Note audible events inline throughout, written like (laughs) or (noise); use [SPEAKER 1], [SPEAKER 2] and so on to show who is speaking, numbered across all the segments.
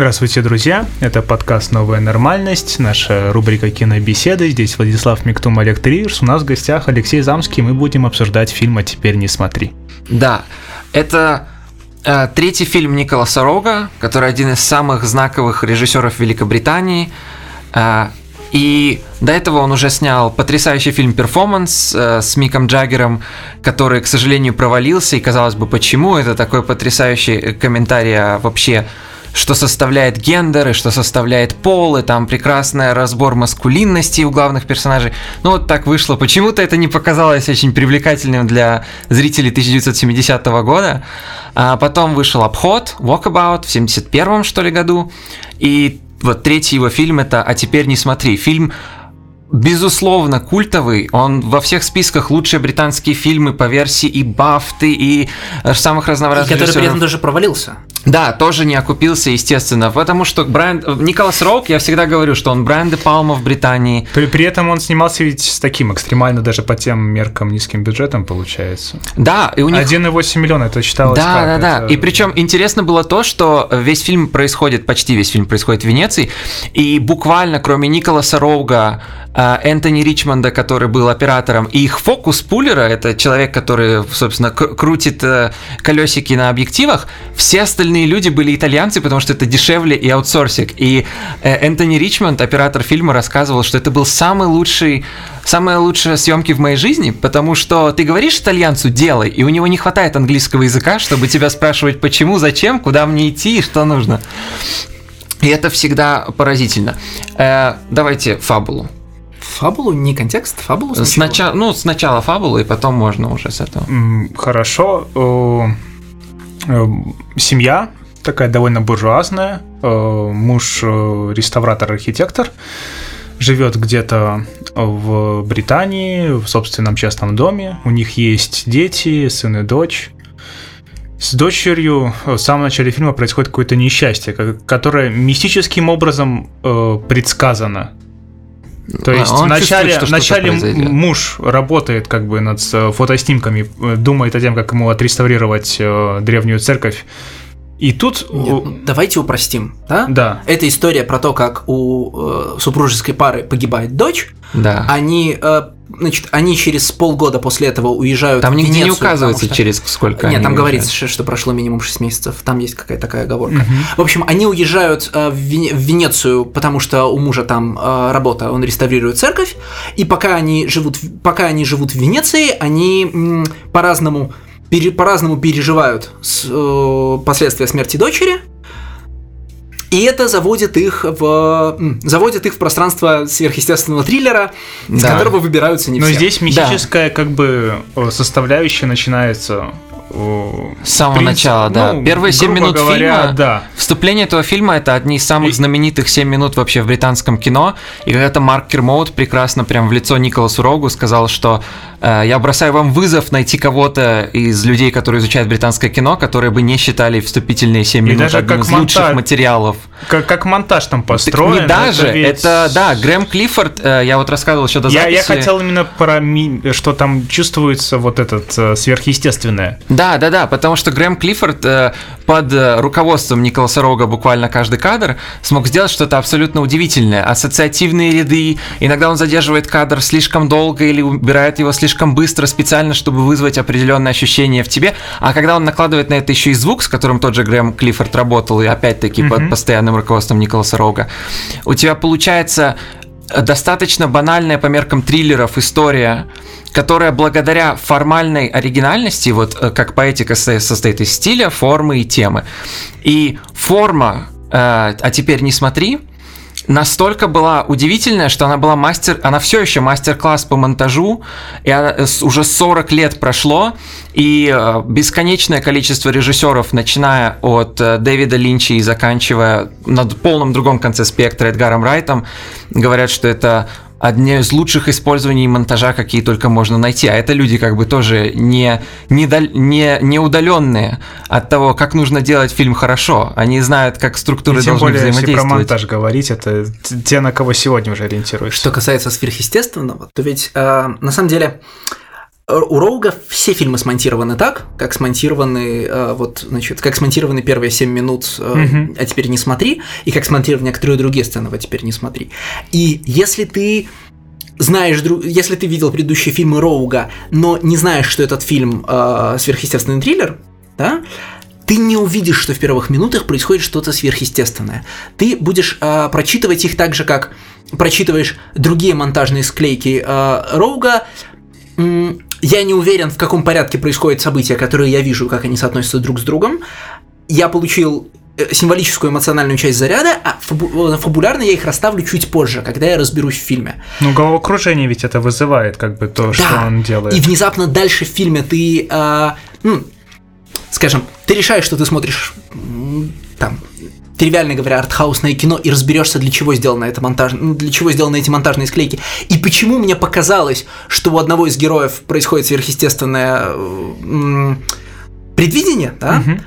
[SPEAKER 1] Здравствуйте, друзья! Это подкаст «Новая нормальность», наша рубрика «Кинобеседы». Здесь Владислав Миктум, Олег Триерс. У нас в гостях Алексей Замский. Мы будем обсуждать фильм «А теперь не смотри».
[SPEAKER 2] Да, это э, третий фильм Николаса Рога, который один из самых знаковых режиссеров Великобритании. Э, и до этого он уже снял потрясающий фильм «Перформанс» э, с Миком Джаггером, который, к сожалению, провалился. И казалось бы, почему? Это такой потрясающий комментарий о вообще что составляет гендер и что составляет пол, и там прекрасный разбор маскулинности у главных персонажей. Ну вот так вышло. Почему-то это не показалось очень привлекательным для зрителей 1970 года. А потом вышел обход, Walkabout в 71 что ли году. И вот третий его фильм это «А теперь не смотри». Фильм безусловно, культовый. Он во всех списках лучшие британские фильмы по версии и Бафты, и самых разнообразных
[SPEAKER 3] и Который при этом даже провалился.
[SPEAKER 2] Да, тоже не окупился, естественно, потому что Брайан... Николас Роук, я всегда говорю, что он Брайан де Палма в Британии.
[SPEAKER 1] При, при этом он снимался ведь с таким экстремально даже по тем меркам низким бюджетом, получается.
[SPEAKER 2] Да, и у них...
[SPEAKER 1] 1,8 миллиона, это считалось
[SPEAKER 2] Да,
[SPEAKER 1] как?
[SPEAKER 2] да, да.
[SPEAKER 1] Это...
[SPEAKER 2] И причем интересно было то, что весь фильм происходит, почти весь фильм происходит в Венеции, и буквально кроме Николаса Роуга, э, Энтони Ричмонда, который был оператором, и их фокус-пулера, это человек, который, собственно, крутит э, колесики на объективах, все остальные остальные люди были итальянцы, потому что это дешевле и аутсорсинг. И э, Энтони Ричмонд, оператор фильма, рассказывал, что это был самый лучший, самые лучшие съемки в моей жизни, потому что ты говоришь итальянцу «делай», и у него не хватает английского языка, чтобы тебя спрашивать «почему», «зачем», «куда мне идти» и «что нужно». И это всегда поразительно. Э, давайте фабулу.
[SPEAKER 3] Фабулу, не контекст, фабулу
[SPEAKER 2] сначала? Сначала, ну, сначала фабулу, и потом можно уже с этого.
[SPEAKER 1] Хорошо. Э, семья такая довольно буржуазная, э, муж э, реставратор-архитектор, живет где-то в Британии, в собственном частном доме, у них есть дети, сын и дочь. С дочерью в самом начале фильма происходит какое-то несчастье, которое мистическим образом предсказано то а, есть а, вначале, чувствует, вначале муж работает как бы над э, фотоснимками, э, думает о том, как ему отреставрировать э, древнюю церковь. И тут...
[SPEAKER 3] Нет, ну, давайте упростим, да?
[SPEAKER 1] Да.
[SPEAKER 3] Это история про то, как у э, супружеской пары погибает дочь.
[SPEAKER 2] Да.
[SPEAKER 3] Они э, значит, они через полгода после этого уезжают
[SPEAKER 2] там в Венецию. Не указывается, что... через сколько
[SPEAKER 3] Нет, там говорится, что, прошло минимум 6 месяцев. Там есть какая-то такая оговорка. Угу. В общем, они уезжают э, в, Вене... в Венецию, потому что у мужа там э, работа, он реставрирует церковь. И пока они живут, пока они живут в Венеции, они по-разному по-разному переживают э, последствия смерти дочери. И это заводит их в заводит их в пространство сверхъестественного триллера, да. из которого выбираются не
[SPEAKER 1] Но
[SPEAKER 3] все.
[SPEAKER 1] Но здесь мифическая да. как бы составляющая начинается
[SPEAKER 2] с самого принцип, начала, да. Ну, Первые 7 минут говоря, фильма,
[SPEAKER 1] да.
[SPEAKER 2] вступление этого фильма это одни из самых и... знаменитых 7 минут вообще в британском кино. И когда-то Марк Кермоут прекрасно прям в лицо Николасу Рогу сказал, что э, я бросаю вам вызов найти кого-то из людей, которые изучают британское кино, которые бы не считали вступительные 7 минут даже одним из монтаж, лучших материалов.
[SPEAKER 1] Как, как монтаж там построен.
[SPEAKER 2] Так не даже, это, ведь... это да, Грэм Клиффорд, э, я вот рассказывал еще до
[SPEAKER 1] я,
[SPEAKER 2] записи.
[SPEAKER 1] Я хотел именно про, что там чувствуется вот этот э, сверхъестественное.
[SPEAKER 2] Да, да, да, потому что Грэм Клиффорд э, под э, руководством Николаса Рога буквально каждый кадр смог сделать что-то абсолютно удивительное. Ассоциативные ряды, иногда он задерживает кадр слишком долго или убирает его слишком быстро специально, чтобы вызвать определенное ощущение в тебе. А когда он накладывает на это еще и звук, с которым тот же Грэм Клиффорд работал, и опять-таки mm-hmm. под постоянным руководством Николаса Рога, у тебя получается достаточно банальная по меркам триллеров история, которая благодаря формальной оригинальности, вот э, как поэтика состоит из стиля, формы и темы. И форма, э, а теперь не смотри, настолько была удивительная, что она была мастер, она все еще мастер-класс по монтажу, и она, э, уже 40 лет прошло, и э, бесконечное количество режиссеров, начиная от Дэвида Линча и заканчивая на полном другом конце спектра Эдгаром Райтом, говорят, что это одни из лучших использований монтажа, какие только можно найти. А это люди как бы тоже не, не, не, не удаленные от того, как нужно делать фильм хорошо. Они знают, как структуры
[SPEAKER 1] и тем
[SPEAKER 2] должны
[SPEAKER 1] более,
[SPEAKER 2] взаимодействовать.
[SPEAKER 1] Если про монтаж говорить, это те, на кого сегодня уже ориентируешься.
[SPEAKER 3] Что касается сверхъестественного, то ведь э, на самом деле у Роуга все фильмы смонтированы так, как смонтированы э, вот, значит, как смонтированы первые 7 минут, э, а теперь не смотри, и как смонтированы некоторые другие сцены, а теперь не смотри. И если ты знаешь, если ты видел предыдущие фильмы Роуга, но не знаешь, что этот фильм э, сверхъестественный триллер, да, ты не увидишь, что в первых минутах происходит что-то сверхъестественное. Ты будешь э, прочитывать их так же, как прочитываешь другие монтажные склейки э, Роуга. Я не уверен, в каком порядке происходят события, которые я вижу, как они соотносятся друг с другом. Я получил э, символическую эмоциональную часть заряда, а фабу- фабулярно я их расставлю чуть позже, когда я разберусь в фильме.
[SPEAKER 1] Ну, головокружение ведь это вызывает, как бы то, да. что он делает.
[SPEAKER 3] И внезапно дальше в фильме ты, э, ну, скажем, ты решаешь, что ты смотришь там тривиально говоря, артхаусное кино и разберешься, для чего сделано это монтаж, ну, для чего сделаны эти монтажные склейки. И почему мне показалось, что у одного из героев происходит сверхъестественное предвидение, да? Угу.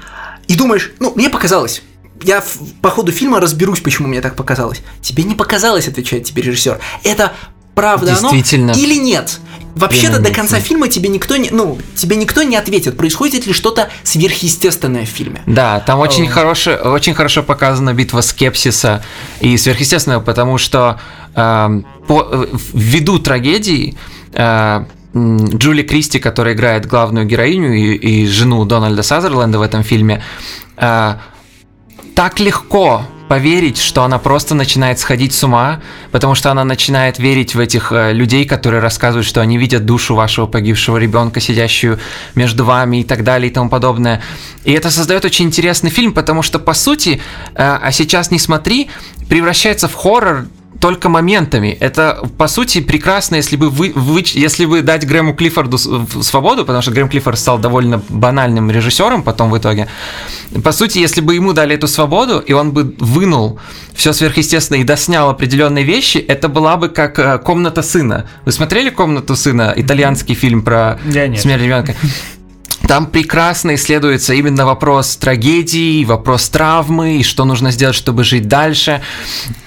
[SPEAKER 3] И думаешь, ну, мне показалось. Я по ходу фильма разберусь, почему мне так показалось. Тебе не показалось, отвечает тебе режиссер. Это правда оно или нет. Вообще-то до конца фильма тебе никто не, ну, тебе никто не ответит, происходит ли что-то сверхъестественное в фильме.
[SPEAKER 2] Да, там очень, хорошо, очень хорошо показана битва скепсиса и сверхъестественного, потому что э, по, ввиду трагедии э, Джули Кристи, которая играет главную героиню и, и жену Дональда Сазерленда в этом фильме, э, так легко поверить, что она просто начинает сходить с ума, потому что она начинает верить в этих э, людей, которые рассказывают, что они видят душу вашего погибшего ребенка, сидящую между вами и так далее и тому подобное. И это создает очень интересный фильм, потому что, по сути, э, а сейчас не смотри, превращается в хоррор только моментами. Это, по сути, прекрасно, если бы вы, вы если бы дать Грэму Клиффорду свободу, потому что Грэм Клиффорд стал довольно банальным режиссером потом в итоге. По сути, если бы ему дали эту свободу, и он бы вынул все сверхъестественное и доснял определенные вещи, это была бы как э, «Комната сына». Вы смотрели «Комнату сына»? Итальянский фильм про смерть ребенка. Там прекрасно исследуется именно вопрос трагедии, вопрос травмы, и что нужно сделать, чтобы жить дальше.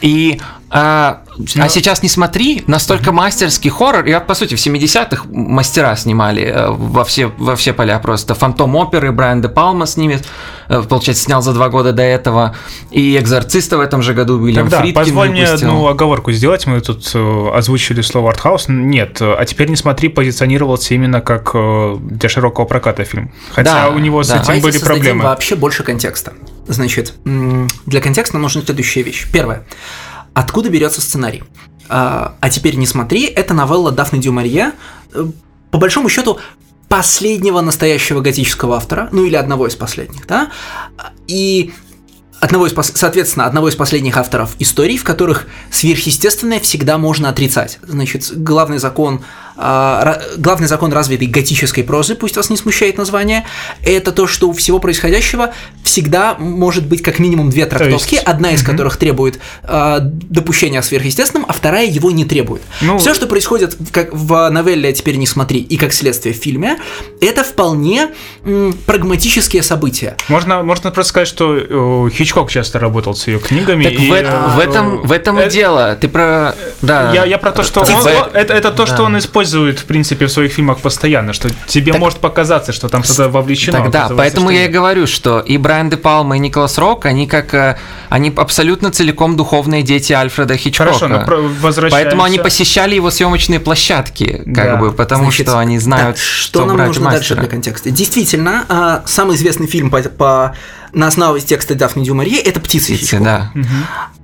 [SPEAKER 2] И а, Но... а сейчас не смотри, настолько мастерский хоррор. И, по сути, в 70-х мастера снимали э, во все, во все поля просто. Фантом оперы, Брайан де Палма снимет, э, получается, снял за два года до этого. И Экзорциста в этом же году Уильям Тогда, Фридкин
[SPEAKER 1] позволь выпустил. мне одну оговорку сделать. Мы тут э, озвучили слово артхаус. Нет, а теперь не смотри, позиционировался именно как для широкого проката фильм. Хотя да, у него с да. этим Давайте были проблемы.
[SPEAKER 3] вообще больше контекста. Значит, для контекста нужна следующая вещь. Первое. Откуда берется сценарий? А, а теперь не смотри, это новелла Дафны Дюмарье, э, по большому счету последнего настоящего готического автора, ну или одного из последних, да, и одного из, соответственно, одного из последних авторов историй, в которых сверхъестественное всегда можно отрицать. Значит, главный закон главный закон развитой готической прозы, пусть вас не смущает название, это то, что у всего происходящего всегда может быть как минимум две трактовки, есть... одна из угу. которых требует э, допущения сверхъестественным, а вторая его не требует. Ну... Все, что происходит как в новелле «Теперь не смотри» и как следствие в фильме, это вполне м, прагматические события.
[SPEAKER 1] Можно, можно просто сказать, что Хичкок часто работал с ее книгами. Так
[SPEAKER 2] и, в, э, в этом, в этом э, и дело. Ты про...
[SPEAKER 1] Да. Я, я про то, что он, это, это то, да. что он использует использует, в принципе, в своих фильмах постоянно, что тебе так, может показаться, что там что-то вовлечено.
[SPEAKER 2] Тогда, поэтому я и говорю, что и Брайан Де Палма, и Николас Рок, они как, э, они абсолютно целиком духовные дети Альфреда Хичкока. Хорошо, но возвращаемся... Поэтому они посещали его съемочные площадки, как да. бы, потому Значит, что они знают, так, что,
[SPEAKER 3] что нам нужно
[SPEAKER 2] мастера.
[SPEAKER 3] дальше для контекста. Действительно, а, самый известный фильм по, по на основе текста Дафны Дюмарье это «Птицы»,
[SPEAKER 2] Птицы Хичкока. да.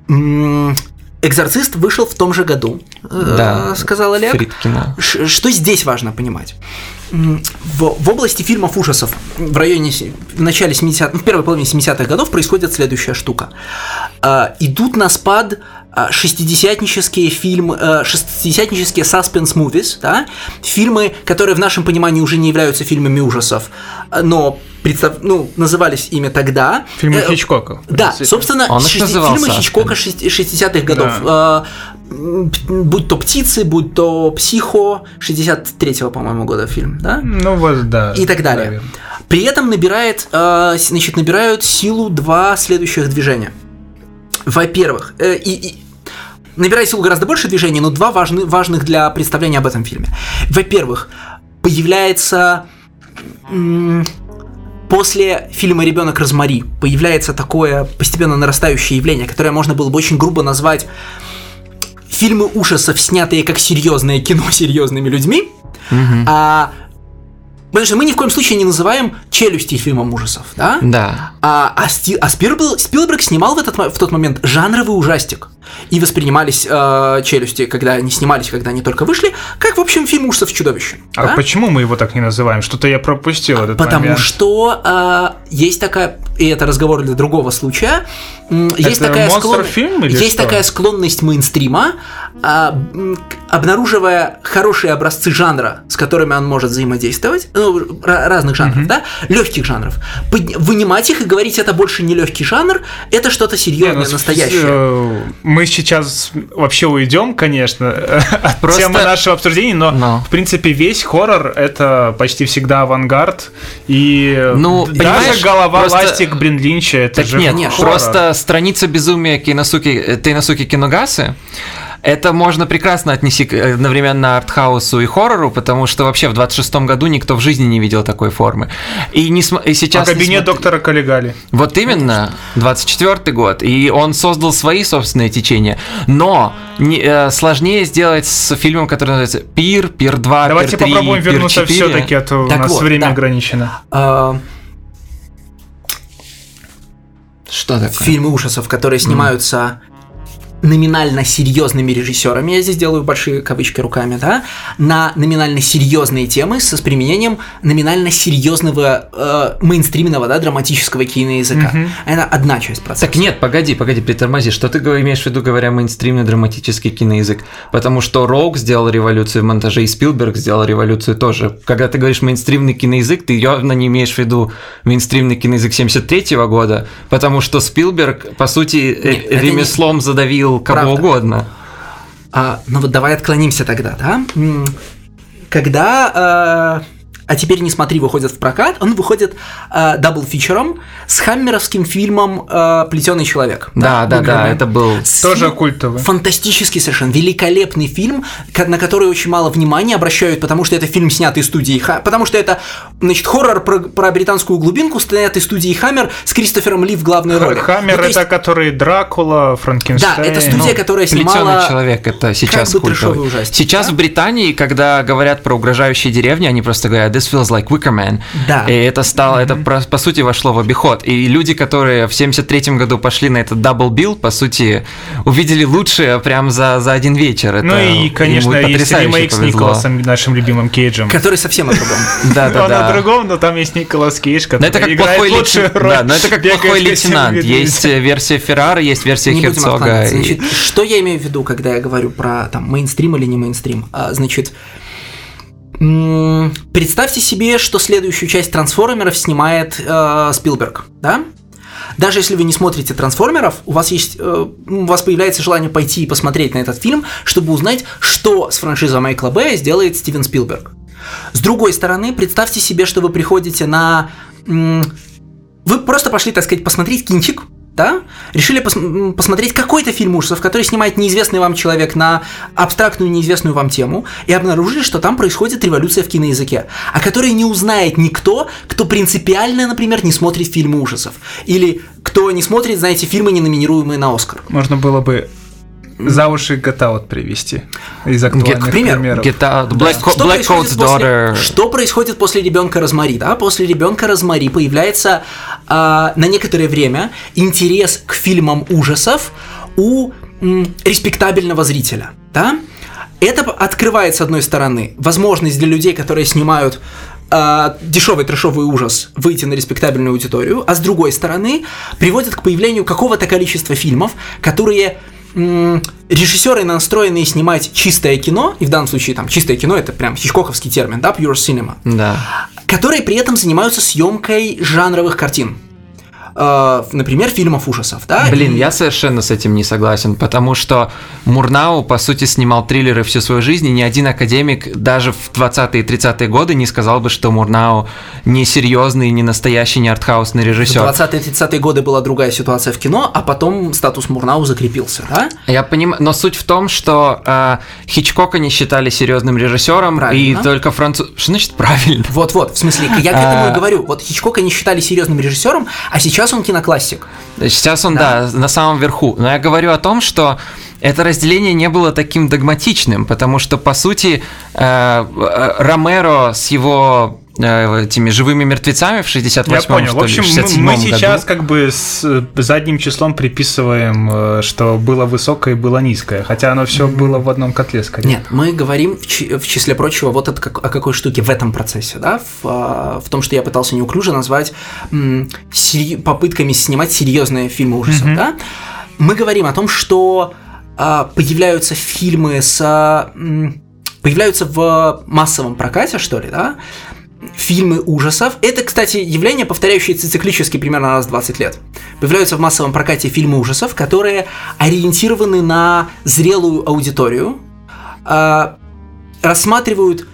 [SPEAKER 3] Угу. Экзорцист вышел в том же году, э, да, сказал Олег. Фридкина. Что здесь важно понимать? В, в области фильмов ужасов в районе, в начале 70 в первой половине 70-х годов происходит следующая штука. Э, идут на спад шестидесятнические фильмы, э, шестидесятнические suspense movies, да? фильмы, которые в нашем понимании уже не являются фильмами ужасов, но представ... ну, назывались ими тогда.
[SPEAKER 1] Фильмы э, Хичкока.
[SPEAKER 3] Да, собственно, Он шести... фильмы Хичкока 60-х годов. Да. Э, будь то «Птицы», будь то «Психо», 63-го, по-моему, года фильм, да?
[SPEAKER 1] Ну вот, да.
[SPEAKER 3] И так далее. Наверное. При этом набирает, э, значит, набирают силу два следующих движения. Во-первых, э, и, и набирает силу гораздо больше движений, но два важны, важных для представления об этом фильме. Во-первых, появляется после фильма «Ребенок Розмари» появляется такое постепенно нарастающее явление, которое можно было бы очень грубо назвать фильмы ужасов, снятые как серьезное кино (laughs) серьезными людьми, а Потому что мы ни в коем случае не называем челюсти фильмом ужасов, да?
[SPEAKER 2] Да.
[SPEAKER 3] А, а, Сти- а Спилберг, Спилберг снимал в, этот, в тот момент жанровый ужастик. И воспринимались э, челюсти, когда они снимались, когда они только вышли, как, в общем, фильм ужасов с чудовищем.
[SPEAKER 1] А
[SPEAKER 3] да?
[SPEAKER 1] почему мы его так не называем? Что-то я пропустил этот
[SPEAKER 3] Потому
[SPEAKER 1] момент.
[SPEAKER 3] что э, есть такая, и это разговор для другого случая, м, есть
[SPEAKER 1] Это
[SPEAKER 3] такая
[SPEAKER 1] монстр-фильм или
[SPEAKER 3] есть
[SPEAKER 1] что?
[SPEAKER 3] такая склонность мейнстрима, к- обнаруживая хорошие образцы жанра, с которыми он может взаимодействовать, ну, ра- разных жанров, да, легких жанров, подня- вынимать их и говорить, это больше не легкий жанр, это что-то
[SPEAKER 1] Не,
[SPEAKER 3] серьезное,
[SPEAKER 1] ну, с-
[SPEAKER 3] настоящее.
[SPEAKER 1] э, Мы сейчас вообще уйдем, конечно, (laughs) от
[SPEAKER 2] Просто-
[SPEAKER 1] темы нашего обсуждения, но,
[SPEAKER 2] Но.
[SPEAKER 1] в принципе весь хоррор это почти всегда авангард и
[SPEAKER 2] Ну,
[SPEAKER 1] даже голова
[SPEAKER 2] просто-
[SPEAKER 1] ластик Бринлинча это
[SPEAKER 2] Так
[SPEAKER 1] же
[SPEAKER 2] нет,
[SPEAKER 1] хоррор.
[SPEAKER 2] просто страница безумия Киносуки, э, Тейносуки Киногасы это можно прекрасно отнести э, одновременно артхаусу и хоррору, потому что вообще в 26-м году никто в жизни не видел такой формы. И, не см- и
[SPEAKER 1] А
[SPEAKER 2] сейчас... не
[SPEAKER 1] кабинет
[SPEAKER 2] смотри-
[SPEAKER 1] доктора Каллигали.
[SPEAKER 2] Вот именно, 24-й год, и он создал свои собственные течения. Но не- э, сложнее сделать с фильмом, который называется «Пир», «Пир 2»,
[SPEAKER 1] Давайте
[SPEAKER 2] «Пир 3»,
[SPEAKER 1] попробуем
[SPEAKER 2] «Пир
[SPEAKER 1] вернуться
[SPEAKER 2] 4».
[SPEAKER 1] все-таки, а то
[SPEAKER 3] Так
[SPEAKER 1] у нас
[SPEAKER 3] вот,
[SPEAKER 1] время
[SPEAKER 3] да.
[SPEAKER 1] ограничено.
[SPEAKER 3] А,
[SPEAKER 2] Что такое?
[SPEAKER 3] фильмы ужасов, которые снимаются номинально серьезными режиссерами, я здесь делаю большие кавычки руками, да, на номинально серьезные темы с, с применением номинально серьезного э, мейнстримного, да, драматического киноязыка. Это одна часть процесса.
[SPEAKER 2] Так нет, погоди, погоди, притормози. Что ты имеешь в виду, говоря мейнстримный драматический киноязык? Потому что Роук сделал революцию в монтаже, и Спилберг сделал революцию тоже. Когда ты говоришь мейнстримный киноязык, ты явно не имеешь в виду мейнстримный киноязык 73 года, потому что Спилберг, по сути, э,
[SPEAKER 3] Нет, это не-
[SPEAKER 2] ремеслом задавил кого
[SPEAKER 3] Правда.
[SPEAKER 2] угодно.
[SPEAKER 3] А, ну вот давай отклонимся тогда, да? Когда э, «А теперь не смотри» выходит в прокат, он выходит э, double feature ом с хаммеровским фильмом э, «Плетеный человек».
[SPEAKER 2] Да, да, да,
[SPEAKER 3] Бугермен.
[SPEAKER 2] это был...
[SPEAKER 3] С
[SPEAKER 1] Тоже культовый.
[SPEAKER 3] Фантастический совершенно, великолепный фильм, на который очень мало внимания обращают, потому что это фильм, снятый студией Ха- потому что это, значит, хоррор про, про британскую глубинку, снятый студией Хаммер с Кристофером Ли в главной роли.
[SPEAKER 1] Хаммер
[SPEAKER 3] Ну, есть-
[SPEAKER 1] это который Дракула, Франкенштейн.
[SPEAKER 3] Да, это студия,
[SPEAKER 2] Ну,
[SPEAKER 3] которая
[SPEAKER 2] «Плетёный
[SPEAKER 3] снимала...
[SPEAKER 2] человек это сейчас
[SPEAKER 3] бы
[SPEAKER 2] культовый.
[SPEAKER 3] ужастик,
[SPEAKER 2] Сейчас
[SPEAKER 3] да?
[SPEAKER 2] в Британии, когда говорят про угрожающие деревни, они просто говорят «this feels like Wicker Man».
[SPEAKER 3] Да.
[SPEAKER 2] И это стало, это про- по сути вошло в обиход. И люди, которые в 73 году пошли на этот double bill, по сути, увидели лучшее прям за, за один вечер. Это
[SPEAKER 1] Ну и, конечно, есть ремейк с
[SPEAKER 2] повезло.
[SPEAKER 1] Николасом, нашим любимым Кейджем.
[SPEAKER 3] Который совсем о другом. (laughs)
[SPEAKER 2] Да, да,
[SPEAKER 1] Он
[SPEAKER 2] да.
[SPEAKER 1] о другом, но там есть Николас Кейдж, который
[SPEAKER 2] это
[SPEAKER 1] играет лучшую роль.
[SPEAKER 2] Да, но это как плохой лейтенант. Есть версия Феррары, есть версия Херцога.
[SPEAKER 3] Значит, что я имею в виду, когда я говорю про там мейнстрим или не мейнстрим? А, значит, представьте себе, что следующую часть трансформеров снимает э, Спилберг, да? Даже если вы не смотрите трансформеров, у вас есть, э, у вас появляется желание пойти и посмотреть на этот фильм, чтобы узнать, что с франшизой Майкла Бэя сделает Стивен Спилберг. С другой стороны, представьте себе, что вы приходите на м, вы просто пошли, так сказать, посмотреть кинчик, да? Решили пос- посмотреть какой-то фильм ужасов, который снимает неизвестный вам человек на абстрактную неизвестную вам тему, и обнаружили, что там происходит революция в киноязыке, о которой не узнает никто, кто принципиально, например, не смотрит фильмы ужасов, или кто не смотрит, знаете, фильмы, не номинируемые на Оскар.
[SPEAKER 1] Можно было бы за уши Get Out привести из актуальных
[SPEAKER 2] К
[SPEAKER 3] примеру,
[SPEAKER 1] примеров.
[SPEAKER 2] Get Out, Black, Co-
[SPEAKER 3] Что
[SPEAKER 2] Black
[SPEAKER 3] происходит
[SPEAKER 2] Coat's
[SPEAKER 3] после-
[SPEAKER 2] Daughter.
[SPEAKER 3] Что происходит после ребенка Розмари? Да? После ребенка Розмари появляется на некоторое время интерес к фильмам ужасов у респектабельного зрителя. Да? Это открывает, с одной стороны, возможность для людей, которые снимают а, дешевый трешовый ужас выйти на респектабельную аудиторию, а с другой стороны приводит к появлению какого-то количества фильмов, которые режиссеры настроенные снимать чистое кино, и в данном случае там чистое кино это прям хичкоковский термин, да, pure cinema,
[SPEAKER 2] Да.
[SPEAKER 3] Которые при этом занимаются съемкой жанровых картин. Э, например, фильмов ужасов, да?
[SPEAKER 2] Блин,
[SPEAKER 3] И-
[SPEAKER 2] я совершенно с этим не согласен, потому что Мурнау, по сути, снимал триллеры всю свою жизнь, и ни один академик даже в 20-е и 30-е годы не сказал бы, что Мурнау не серьезный, не настоящий, не артхаусный
[SPEAKER 3] В
[SPEAKER 2] режиссер.
[SPEAKER 3] 20-30-е годы была другая ситуация в кино, а потом статус Мурнау закрепился, да?
[SPEAKER 2] Я понимаю, но суть в том, что э, Хичкока не считали серьезным режиссером,
[SPEAKER 3] Правильно.
[SPEAKER 2] и только француз... Что значит правильно?
[SPEAKER 3] Вот-вот, в смысле, я к этому и
[SPEAKER 2] А.
[SPEAKER 3] говорю. Вот Хичкока не считали серьезным режиссером, а сейчас он киноклассик.
[SPEAKER 2] Сейчас он, да. на самом верху. Но я говорю о том, что это разделение не было таким догматичным, потому что, по сути, э, э, Ромеро с его этими живыми мертвецами в 68-м,
[SPEAKER 1] Я понял.
[SPEAKER 2] что
[SPEAKER 1] В общем,
[SPEAKER 2] ли,
[SPEAKER 1] мы,
[SPEAKER 2] 67
[SPEAKER 1] мы
[SPEAKER 2] году.
[SPEAKER 1] сейчас как бы с э, задним числом приписываем, э, что было высокое и было низкое, хотя оно все было в одном котле скорее.
[SPEAKER 3] Нет, мы говорим в, чи- в числе прочего вот это как- о какой штуке в этом процессе, да, в, а, в том, что я пытался неуклюже назвать м, сери- попытками снимать серьезные фильмы ужасов, да. Мы говорим о том, что а, появляются фильмы с а, м, появляются в массовом прокате, что ли, да, фильмы ужасов. Это, кстати, явление, повторяющееся циклически примерно раз в 20 лет. Появляются в массовом прокате фильмы ужасов, которые ориентированы на зрелую аудиторию, а, рассматривают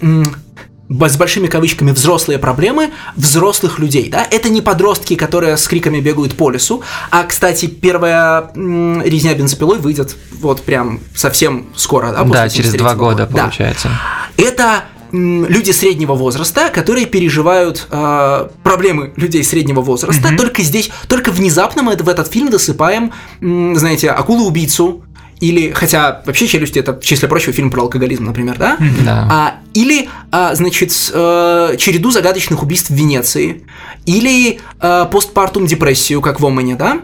[SPEAKER 3] б- с большими кавычками взрослые проблемы взрослых людей, да, это не подростки, которые с криками бегают по лесу, а, кстати, первая м, резня бензопилой выйдет вот прям совсем скоро, да, после
[SPEAKER 2] Да, через два
[SPEAKER 3] 73-го
[SPEAKER 2] года,
[SPEAKER 3] Да.
[SPEAKER 2] получается.
[SPEAKER 3] Это м, люди среднего возраста, которые переживают э, проблемы людей среднего возраста. Только здесь, только внезапно мы в этот фильм досыпаем, знаете, акулу-убийцу. Или, хотя вообще челюсти это, в числе прочего, фильм про алкоголизм, например, да?
[SPEAKER 2] Да.
[SPEAKER 3] А, или, а, значит, э, череду загадочных убийств в Венеции. Или э, постпартум депрессию, как в Омане, да?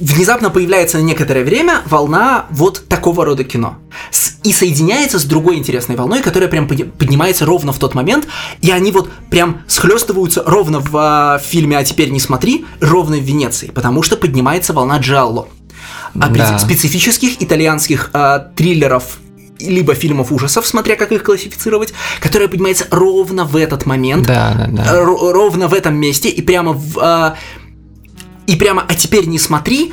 [SPEAKER 3] Внезапно появляется на некоторое время волна вот такого рода кино. С- и соединяется с другой интересной волной, которая прям поднимается ровно в тот момент, и они вот прям схлестываются ровно в а, фильме «А теперь не смотри», ровно в Венеции, потому что поднимается волна Джалло. А
[SPEAKER 2] Да.
[SPEAKER 3] специ- специфических итальянских а, триллеров либо фильмов ужасов, смотря как их классифицировать, которая поднимается ровно в этот момент,
[SPEAKER 2] Да, да, да.
[SPEAKER 3] Ровно в этом месте и прямо в а, и прямо а теперь не смотри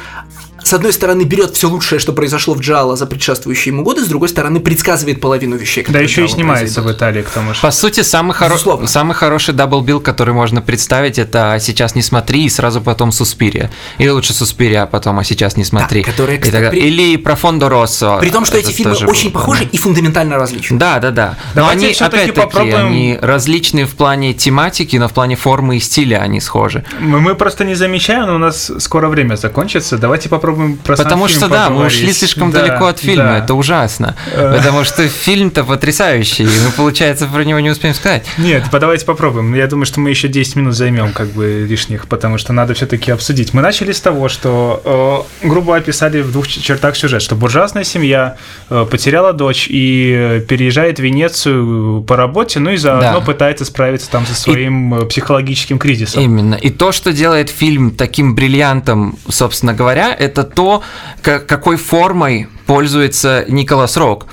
[SPEAKER 3] с одной стороны, берет все лучшее, что произошло в джалло за предшествующие ему годы, с другой стороны, предсказывает половину вещей,
[SPEAKER 1] Да,
[SPEAKER 3] которые
[SPEAKER 1] еще и
[SPEAKER 3] джалло
[SPEAKER 1] снимается в
[SPEAKER 3] произойдут.
[SPEAKER 1] Италии, к тому же.
[SPEAKER 2] По сути, самый, хоро- самый хороший double bill, который можно представить, это «Сейчас не смотри» и сразу потом «Суспирия». Или лучше «Суспирия», а потом «А сейчас не смотри».
[SPEAKER 3] которые,
[SPEAKER 2] И
[SPEAKER 3] кстати,
[SPEAKER 2] тогда-
[SPEAKER 3] при-
[SPEAKER 2] Или Profondo Rosso.
[SPEAKER 3] При том, что
[SPEAKER 2] Это
[SPEAKER 3] эти фильмы очень
[SPEAKER 2] было,
[SPEAKER 3] похожи
[SPEAKER 2] да.
[SPEAKER 3] и фундаментально различны.
[SPEAKER 2] Да, да, да. Но
[SPEAKER 1] Давайте
[SPEAKER 2] они, опять-таки,
[SPEAKER 1] попробуем-
[SPEAKER 2] они различные в плане тематики, но в плане формы и стиля они схожи.
[SPEAKER 1] Мы, мы просто не замечаем, но у нас скоро время закончится. Давайте попробуем про сам
[SPEAKER 2] Потому что, да, мы
[SPEAKER 1] поговорить.
[SPEAKER 2] ушли слишком
[SPEAKER 1] Да,
[SPEAKER 2] далеко от фильма,
[SPEAKER 1] да.
[SPEAKER 2] это ужасно.
[SPEAKER 1] Э.
[SPEAKER 2] Потому что фильм-то потрясающий, и мы, получается, про него не успеем сказать.
[SPEAKER 1] Нет, давайте попробуем. Я думаю, что мы еще 10 минут займем как бы лишних, потому что надо все-таки обсудить. Мы начали с того, что э, грубо описали в двух чертах сюжет, что буржуазная семья э, потеряла дочь и переезжает в Венецию по работе, ну и заодно
[SPEAKER 2] Да.
[SPEAKER 1] пытается справиться там со своим э, психологическим кризисом.
[SPEAKER 2] Именно. И то, что делает фильм таким бриллиантом, собственно говоря, это то, ка- какой формой пользуется Николас Рок.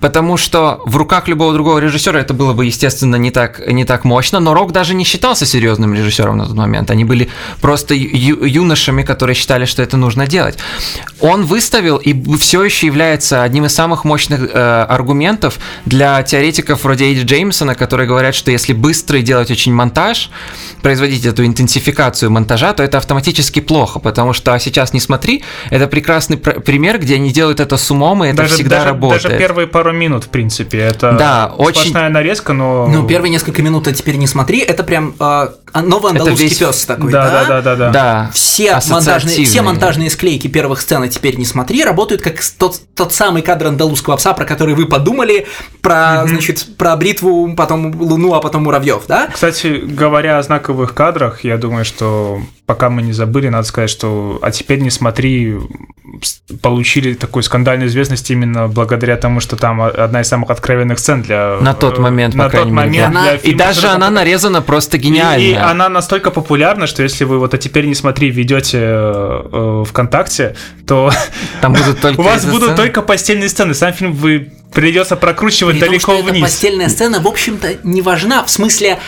[SPEAKER 2] Потому что в руках любого другого режиссера это было бы, естественно, не так, не так мощно, но Рок даже не считался серьезным режиссером на тот момент. Они были просто юношами, которые считали, что это нужно делать. Он выставил и все еще является одним из самых мощных э, аргументов для теоретиков вроде Эйди Джеймсона, которые говорят, что если быстро делать очень монтаж, производить эту интенсификацию монтажа, то это автоматически плохо, потому что «А сейчас не смотри, это прекрасный пр- пример, где они делают это с умом, и это
[SPEAKER 1] даже,
[SPEAKER 2] всегда
[SPEAKER 1] даже,
[SPEAKER 2] работает.
[SPEAKER 1] даже первые пару минут, в принципе, это
[SPEAKER 2] Да, очень-
[SPEAKER 1] сплошная нарезка, но...
[SPEAKER 3] Ну, первые несколько минут, а теперь не смотри, это прям а, новый
[SPEAKER 2] Это
[SPEAKER 3] андалузский
[SPEAKER 2] весь-
[SPEAKER 3] пес такой,
[SPEAKER 1] да,
[SPEAKER 3] да?
[SPEAKER 1] да, да, да, да.
[SPEAKER 2] Да,
[SPEAKER 3] Все монтажные, все монтажные склейки первых сцен «А теперь не смотри» работают как тот, тот самый кадр андалузского пса, про который вы подумали, про, значит, про бритву, потом луну, а потом муравьев, да?
[SPEAKER 1] Кстати, говоря о знаковых кадрах, я думаю, что пока мы не забыли, надо сказать, что «А теперь не смотри» получили такую скандальную известность именно благодаря тому, что там одна из самых откровенных сцен для...
[SPEAKER 2] На тот
[SPEAKER 1] э,
[SPEAKER 2] момент,
[SPEAKER 1] на
[SPEAKER 2] по крайней
[SPEAKER 1] тот
[SPEAKER 2] мере,
[SPEAKER 1] момент
[SPEAKER 3] да.
[SPEAKER 1] для
[SPEAKER 3] И
[SPEAKER 2] И
[SPEAKER 1] фильма
[SPEAKER 2] даже она нарезана просто
[SPEAKER 1] И-
[SPEAKER 2] гениально.
[SPEAKER 1] И, она настолько популярна, что если вы вот «А теперь не смотри» ведете э, э, ВКонтакте, то (laughs)
[SPEAKER 2] Там будут только (laughs)
[SPEAKER 1] у вас будут
[SPEAKER 2] сцены.
[SPEAKER 1] только постельные сцены. Сам фильм вы придется прокручивать
[SPEAKER 3] При том,
[SPEAKER 1] далеко
[SPEAKER 3] что эта
[SPEAKER 1] вниз.
[SPEAKER 3] постельная сцена, в общем-то, не важна. В смысле,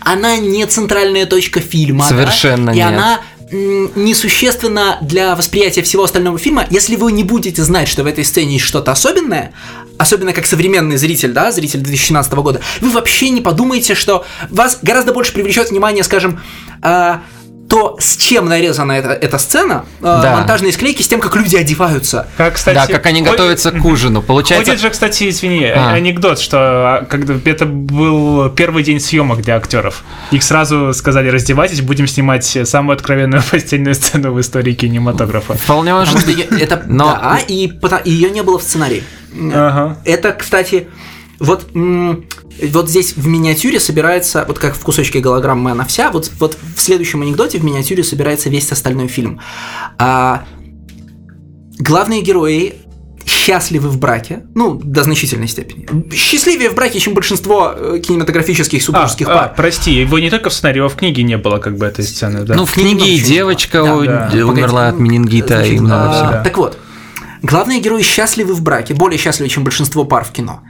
[SPEAKER 3] она не центральная точка фильма.
[SPEAKER 2] Совершенно
[SPEAKER 3] да? И
[SPEAKER 2] нет.
[SPEAKER 3] она несущественно для восприятия всего остального фильма, если вы не будете знать, что в этой сцене есть что-то особенное, особенно как современный зритель, да, зритель 2017 года, вы вообще не подумаете, что вас гораздо больше привлечет внимание, скажем, а, то, с чем нарезана эта, эта сцена, а,
[SPEAKER 2] Да.
[SPEAKER 3] монтажные склейки, с тем, как люди одеваются.
[SPEAKER 1] Как, кстати,
[SPEAKER 2] да, как они
[SPEAKER 1] ходит-
[SPEAKER 2] готовятся к ужину. (laughs) Получается,
[SPEAKER 1] Ходит же, кстати, извини,
[SPEAKER 2] А.
[SPEAKER 1] анекдот, что когда это был первый день съемок для актеров. Их сразу сказали, раздевайтесь, будем снимать самую откровенную (laughs) постельную сцену в истории кинематографа.
[SPEAKER 2] вполне может быть.
[SPEAKER 3] это
[SPEAKER 2] Но-
[SPEAKER 3] да, и ее не было в сценарии.
[SPEAKER 1] Ага.
[SPEAKER 3] Это, кстати, вот, м, вот здесь в миниатюре собирается, вот как в кусочке голограммы она вся, вот, вот в следующем анекдоте в миниатюре собирается весь остальной фильм. А, главные герои счастливы в браке, ну, до значительной степени. Счастливее в браке, чем большинство э, кинематографических
[SPEAKER 1] А,
[SPEAKER 3] супружеских
[SPEAKER 1] а,
[SPEAKER 3] пар.
[SPEAKER 1] прости, его не только в сценарии, его в книге не было как бы этой сцены, да?
[SPEAKER 2] Ну, в
[SPEAKER 3] книге
[SPEAKER 2] и девочка у-
[SPEAKER 1] Да, да.
[SPEAKER 2] умерла от менингита и много
[SPEAKER 3] а,
[SPEAKER 2] всего.
[SPEAKER 3] Так вот, главные герои счастливы в браке, более счастливы, чем большинство пар в кино.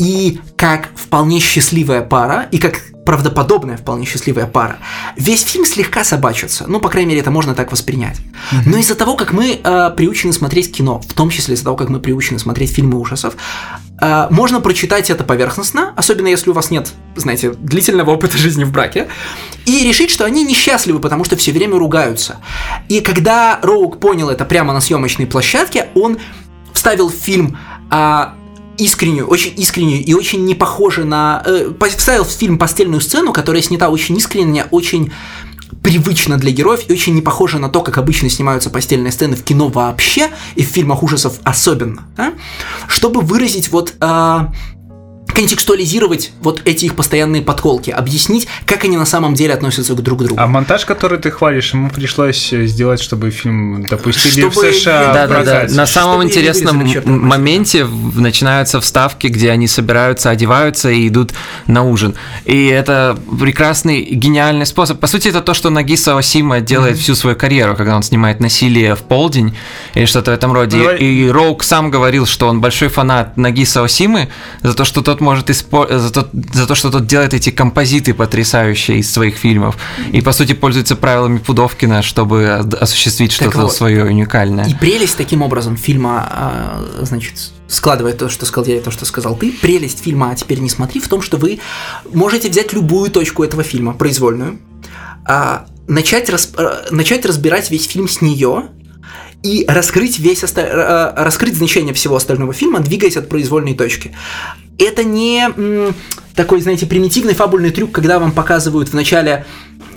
[SPEAKER 3] И как вполне счастливая пара, и как правдоподобная вполне счастливая пара, весь фильм слегка собачится. Ну, по крайней мере, это можно так воспринять. Но из-за того, как мы э, приучены смотреть кино, в том числе из-за того, как мы приучены смотреть фильмы ужасов, э, можно прочитать это поверхностно, особенно если у вас нет, знаете, длительного опыта жизни в браке, и решить, что они несчастливы, потому что все время ругаются. И когда Роук понял это прямо на съемочной площадке, он вставил в фильм а, искреннюю, очень искреннюю и очень не похожую на... э, вставил в фильм постельную сцену, которая снята очень искренне, очень привычно для героев и очень не похожа на то, как обычно снимаются постельные сцены в кино вообще и в фильмах ужасов особенно, да? чтобы выразить вот а, контекстуализировать вот эти их постоянные подколки, объяснить, как они на самом деле относятся к друг другу.
[SPEAKER 1] А монтаж, который ты хвалишь, ему пришлось э, сделать, чтобы фильм допустили
[SPEAKER 3] Чтобы
[SPEAKER 1] в США.
[SPEAKER 2] Да, да, да. На самом
[SPEAKER 3] Чтобы
[SPEAKER 2] интересном моменте начинаются вставки, где они собираются, одеваются и идут на ужин. И это прекрасный, гениальный способ. По сути, это то, что Нагиса Осима делает всю свою карьеру, когда он снимает «Насилие в полдень» или что-то в этом роде.
[SPEAKER 1] Давай-
[SPEAKER 2] И Роук сам говорил, что он большой фанат Нагиса Осимы за то, что тот может испо- за, то, за то, что тот делает эти композиты потрясающие из своих фильмов. И, по сути, пользуется правилами Пудовкина, чтобы ос- осуществить
[SPEAKER 3] Так
[SPEAKER 2] что-то
[SPEAKER 3] вот.
[SPEAKER 2] свое уникальное.
[SPEAKER 3] И прелесть таким образом фильма, а, значит, складывая то, что сказал я и то, что сказал ты, прелесть фильма «А теперь не смотри» в том, что вы можете взять любую точку этого фильма, произвольную, а, начать, рас- а, начать разбирать весь фильм с нее и раскрыть весь оста- а, раскрыть значение всего остального фильма, двигаясь от произвольной точки. Это не такой, знаете, примитивный фабульный трюк, когда вам показывают вначале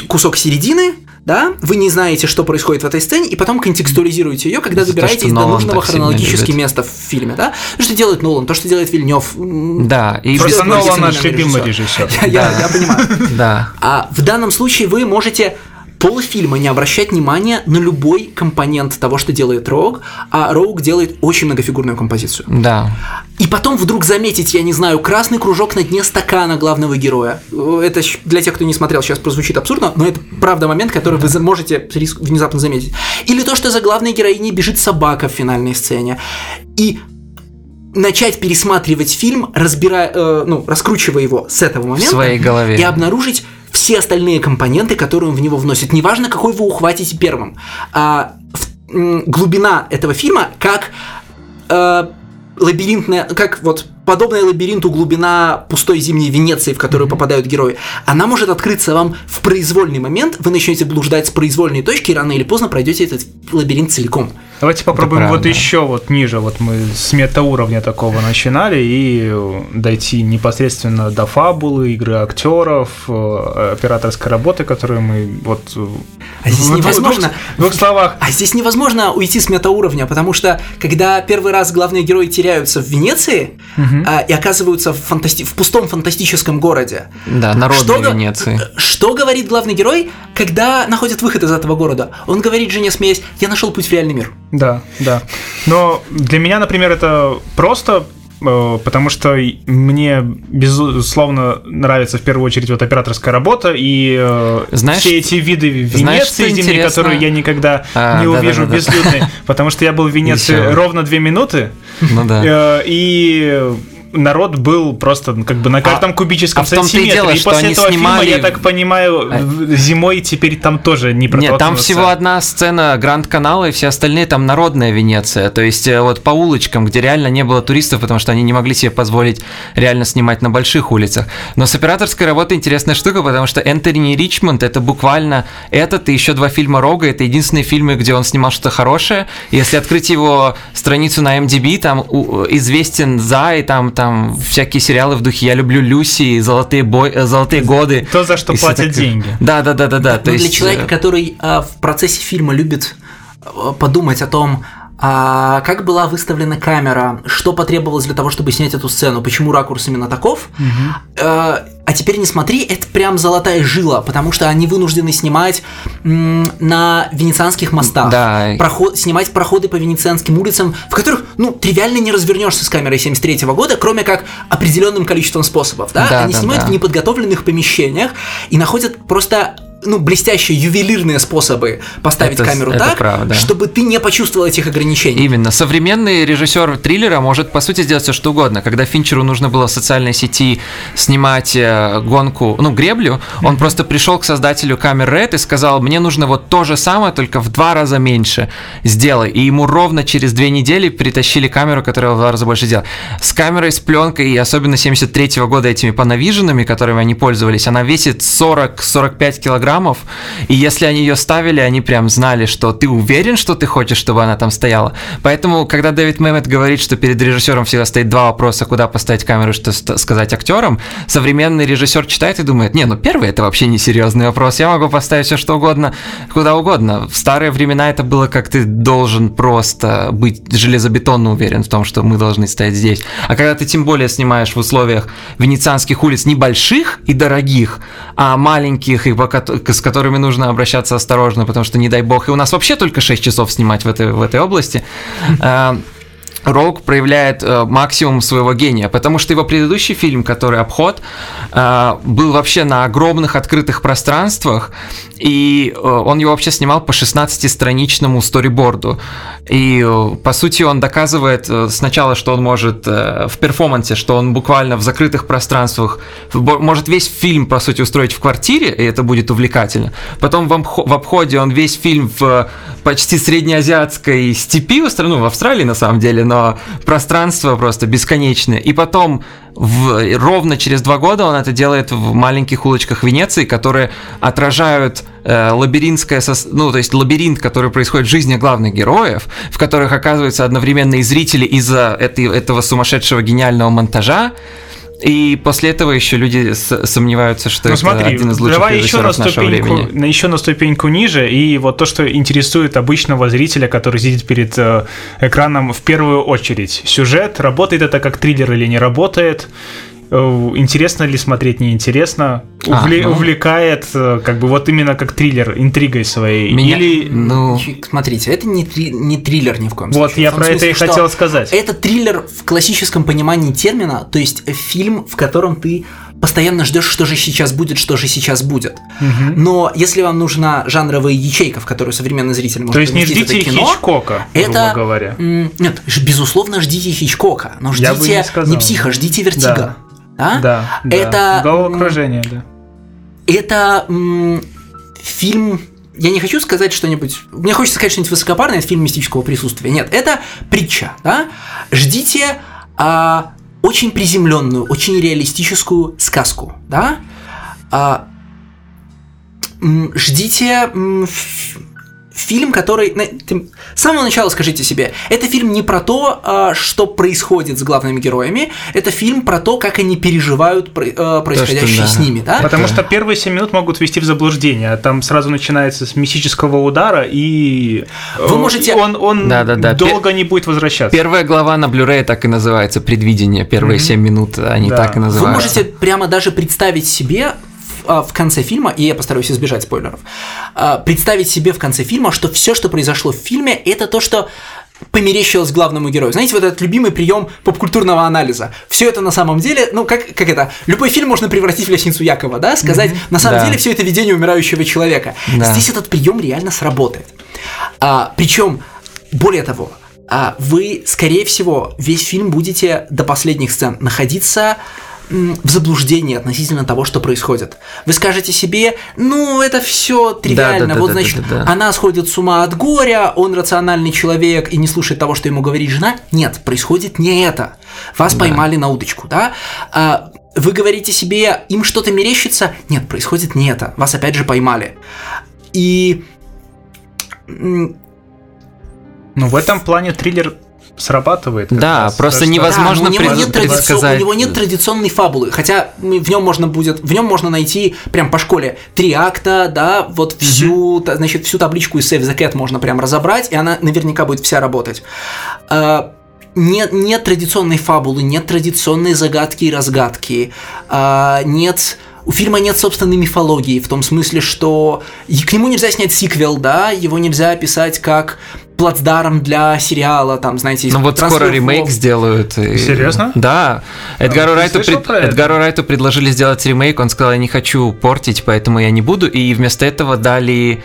[SPEAKER 3] кусок середины, да, вы не знаете, что происходит в этой сцене, и потом контекстуализируете ее, когда
[SPEAKER 2] то,
[SPEAKER 3] добираетесь
[SPEAKER 2] что
[SPEAKER 3] до нужного хронологически места в фильме, да? То, что делает Нолан, то, что делает Вильнев.
[SPEAKER 2] Да, и
[SPEAKER 1] Просто Нолан наш любимый
[SPEAKER 3] режиссер. Я,
[SPEAKER 2] Да.
[SPEAKER 3] я понимаю. (laughs)
[SPEAKER 2] Да.
[SPEAKER 3] А в данном случае вы можете полфильма не обращать внимания на любой компонент того, что делает Роуг, а Роуг делает очень многофигурную композицию.
[SPEAKER 2] Да.
[SPEAKER 3] И потом вдруг заметить, я не знаю, красный кружок на дне стакана главного героя. Это для тех, кто не смотрел, сейчас прозвучит абсурдно, но это правда момент, который вы за- можете внезапно заметить. Или то, что за главной героиней бежит собака в финальной сцене. И начать пересматривать фильм, разбирая, э, ну, раскручивая его с этого момента.
[SPEAKER 2] своей голове.
[SPEAKER 3] И обнаружить все остальные компоненты, которые он в него вносит. Неважно, какой вы ухватите первым. А, в- м, глубина этого фильма как э, лабиринтная, как вот подобная лабиринту глубина пустой зимней Венеции, в которую попадают герои, она может открыться вам в произвольный момент, вы начнете блуждать с произвольной точки, и рано или поздно пройдете этот лабиринт целиком.
[SPEAKER 1] Давайте попробуем вот еще вот ниже. Вот мы с метауровня такого начинали и э, дойти непосредственно до фабулы, игры актеров, э, операторской работы, которую мы вот... э,
[SPEAKER 3] А здесь
[SPEAKER 1] в
[SPEAKER 3] невозможно.
[SPEAKER 1] В двух словах.
[SPEAKER 3] А здесь невозможно уйти с метауровня, потому что когда первый раз главные герои теряются в Венеции а, и оказываются в, фантасти- в пустом фантастическом городе,
[SPEAKER 2] Да, народной
[SPEAKER 3] го-
[SPEAKER 2] Венеции.
[SPEAKER 3] Что говорит главный герой, когда находит выход из этого города? Он говорит жене, смеясь, я нашел путь в реальный мир.
[SPEAKER 1] Да, да. Но для меня, например, это просто потому что мне безусловно нравится в первую очередь вот операторская работа и э,
[SPEAKER 2] Знаешь-
[SPEAKER 1] все эти виды
[SPEAKER 2] знаешь,
[SPEAKER 1] Венеции зимней,
[SPEAKER 2] интересно?
[SPEAKER 1] которые я никогда
[SPEAKER 2] А,
[SPEAKER 1] не увижу
[SPEAKER 2] да-да-да-да.
[SPEAKER 1] безлюдной, потому что я был в Венеции
[SPEAKER 2] Весело.
[SPEAKER 1] ровно две минуты,
[SPEAKER 2] Ну да.
[SPEAKER 1] Э, И народ был просто как бы на каждом а, кубическом а сантиметре. И, дело, и после этого снимали... фильма, я так понимаю, а... зимой теперь там тоже не
[SPEAKER 2] Нет, там всего одна сцена Гранд Канала, и все остальные там народная Венеция. То есть э, вот по улочкам, где реально не было туристов, потому что они не могли себе позволить реально снимать на больших улицах. Но с операторской работой интересная штука, потому что Энтони Ричмонд это буквально этот и еще два фильма Рога, это единственные фильмы, где он снимал что-то хорошее. Если открыть его страницу на MDB, там известен за, и там, там всякие сериалы в духе «Я люблю Люси», «Золотые, бой, э, золотые годы».
[SPEAKER 1] То, за что платят так... деньги.
[SPEAKER 2] Да, да, да, да, да.
[SPEAKER 3] Но есть... для человека, э, который а, в процессе фильма любит а, подумать о том, а как была выставлена камера, что потребовалось для того, чтобы снять эту сцену, почему ракурс именно таков. Угу. А, а теперь не смотри, это прям золотая жила, потому что они вынуждены снимать м, на венецианских мостах,
[SPEAKER 2] да.
[SPEAKER 3] проход, снимать проходы по венецианским улицам, в которых, ну, тривиально не развернешься с камерой 73 -го года, кроме как определенным количеством способов, да? да они да, снимают да. в неподготовленных помещениях и находят просто ну, блестящие ювелирные способы поставить это, камеру это так, правда. чтобы ты не почувствовал этих ограничений.
[SPEAKER 2] Именно. Современный режиссер триллера может, по сути, сделать все что угодно. Когда Финчеру нужно было в социальной сети снимать э, гонку, ну, греблю, он mm-hmm. просто пришел к создателю камер Red и сказал, мне нужно вот то же самое, только в два раза меньше сделай. И ему ровно через две недели притащили камеру, которая в два раза больше сделала. С камерой, с пленкой, и особенно 73 -го года этими панавиженами, которыми они пользовались, она весит 40-45 килограмм килограммов, и если они ее ставили, они прям знали, что ты уверен, что ты хочешь, чтобы она там стояла. Поэтому, когда Дэвид Мэммет говорит, что перед режиссером всегда стоит два вопроса, куда поставить камеру, что сказать актерам, современный режиссер читает и думает, не, ну первый это вообще не серьезный вопрос, я могу поставить все что угодно, куда угодно. В старые времена это было как ты должен просто быть железобетонно уверен в том, что мы должны стоять здесь. А когда ты тем более снимаешь в условиях венецианских улиц небольших и дорогих, а маленьких, и с которыми нужно обращаться осторожно, потому что, не дай бог, и у нас вообще только 6 часов снимать в этой, в этой области. Э, Роук проявляет э, максимум своего гения, потому что его предыдущий фильм, который «Обход», э, был вообще на огромных открытых пространствах, и э, он его вообще снимал по 16-страничному сториборду. И, э, по сути, он доказывает э, сначала, что он может в перформансе, что он буквально в закрытых пространствах может весь фильм, по сути, устроить в квартире, и это будет увлекательно. Потом в обходе он весь фильм в почти среднеазиатской степи, ну, в Австралии, на самом деле, но пространство просто бесконечное. И потом в, ровно через два года он это делает в маленьких улочках Венеции, которые отражают э, лабиринтское, ну, то есть лабиринт, который происходит в жизни главных героев, в которых оказываются одновременно и зрители из-за этой, этого сумасшедшего гениального монтажа, и после этого еще люди сомневаются, что ну, это смотри, один из лучших давай еще на ступеньку,
[SPEAKER 1] на еще на ступеньку ниже, и вот то, что интересует обычного зрителя, который сидит перед э, экраном в первую очередь. Сюжет, работает это как триллер или не работает, интересно ли смотреть, неинтересно, Увле- а, ну... увлекает, э, как бы вот именно как триллер, интригой своей. Меня... Или...
[SPEAKER 3] Ну... Смотрите, это не, три... не триллер ни в коем
[SPEAKER 1] случае. Вот, я про смысле, это и хотел сказать.
[SPEAKER 3] Это триллер в классическом понимании термина, то есть фильм, в котором ты постоянно ждешь, что же сейчас будет, что же сейчас будет. Угу. Но если вам нужна жанровая ячейка, в которую современный зритель может
[SPEAKER 1] То есть не ждите это кино, Хичкока, это, говоря.
[SPEAKER 3] Нет, безусловно, ждите Хичкока, но ждите не, не Psycho, ждите Vertigo. Да.
[SPEAKER 1] Да? Да. Это... Головокружение, да.
[SPEAKER 3] Это фильм я не хочу сказать что-нибудь... Мне хочется сказать что-нибудь высокопарное, это фильм мистического присутствия. Нет, это притча. Да? Ждите а, очень приземленную, очень реалистическую сказку. Да? А, ждите фильм, который... С самого начала скажите себе, это фильм не про то, а, что происходит с главными героями, это фильм про то, как они переживают а, происходящее то, что, да. с ними, да?
[SPEAKER 1] Потому что первые 7 минут могут вести в заблуждение, а там сразу начинается с мистического удара, и
[SPEAKER 3] вы можете...
[SPEAKER 1] он, он да, да, да. долго Пер... не будет возвращаться.
[SPEAKER 2] Первая глава на Blu-ray так и называется «Предвидение», первые mm-hmm. 7 минут они да. так и называются.
[SPEAKER 3] Вы можете прямо даже представить себе в конце фильма, и я постараюсь избежать спойлеров, а, представить себе в конце фильма, что все, что произошло в фильме, это то, что померещилось главному герою. Знаете, вот этот любимый прием попкультурного анализа. Все это на самом деле, ну, как, как это, любой фильм можно превратить в лестницу Якова, да, сказать, mm-hmm. на самом да. деле все это видение умирающего человека. Да. Здесь этот прием реально сработает. А, причем, более того, а, вы, скорее всего, весь фильм будете до последних сцен находиться в заблуждении относительно того, что происходит. Вы скажете себе, ну, это все тривиально. Да, да, вот, да, значит, да, да, да. она сходит с ума от горя, он рациональный человек и не слушает того, что ему говорит жена. Нет, происходит не это. Вас да. поймали на удочку, да? А, вы говорите себе, им что-то мерещится. Нет, происходит не это. Вас опять же поймали. И...
[SPEAKER 1] Ну, в этом плане триллер срабатывает.
[SPEAKER 2] Да, раз, просто невозможно
[SPEAKER 3] да, у, него нет предсказать. у него нет традиционной фабулы, хотя в нем можно будет, в нем можно найти прям по школе три акта, да, вот всю, mm-hmm. значит, всю табличку из Save the Cat можно прям разобрать, и она наверняка будет вся работать. А, нет, нет традиционной фабулы, нет традиционной загадки и разгадки, а, нет у фильма нет собственной мифологии, в том смысле, что к нему нельзя снять сиквел, да, его нельзя описать как плацдарм для сериала, там, знаете,
[SPEAKER 2] Ну вот скоро ремейк сделают.
[SPEAKER 1] И... Серьезно?
[SPEAKER 2] Да. Эдгару, а, Райту пред... Эдгару Райту предложили сделать ремейк, он сказал, я не хочу портить, поэтому я не буду, и вместо этого дали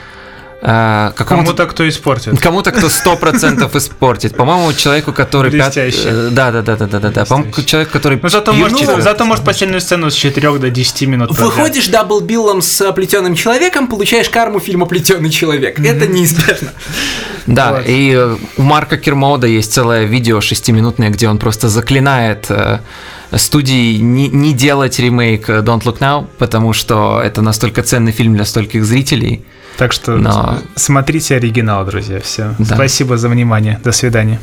[SPEAKER 1] а, кому-то, кто испортит.
[SPEAKER 2] Кому-то, кто сто процентов испортит. По-моему, человеку, который...
[SPEAKER 1] Блестяще.
[SPEAKER 2] Пят... Да, да, да, да, да, да. По-моему, человек, который...
[SPEAKER 1] Ну, зато, может, ну, зато может последнюю сцену с 4 до 10 минут.
[SPEAKER 3] Выходишь double bill ом с плетеным человеком, получаешь карму фильма Плетеный человек. Mm-hmm. Это неизбежно. (laughs)
[SPEAKER 2] Да, вот. и э, у Марка Кермода есть целое видео шестиминутное, где он просто заклинает э, студии не, не делать ремейк Don't Look Now, потому что это настолько ценный фильм для стольких зрителей.
[SPEAKER 1] Так что Но... смотрите оригинал, друзья. Все. Да. Спасибо за внимание. До свидания.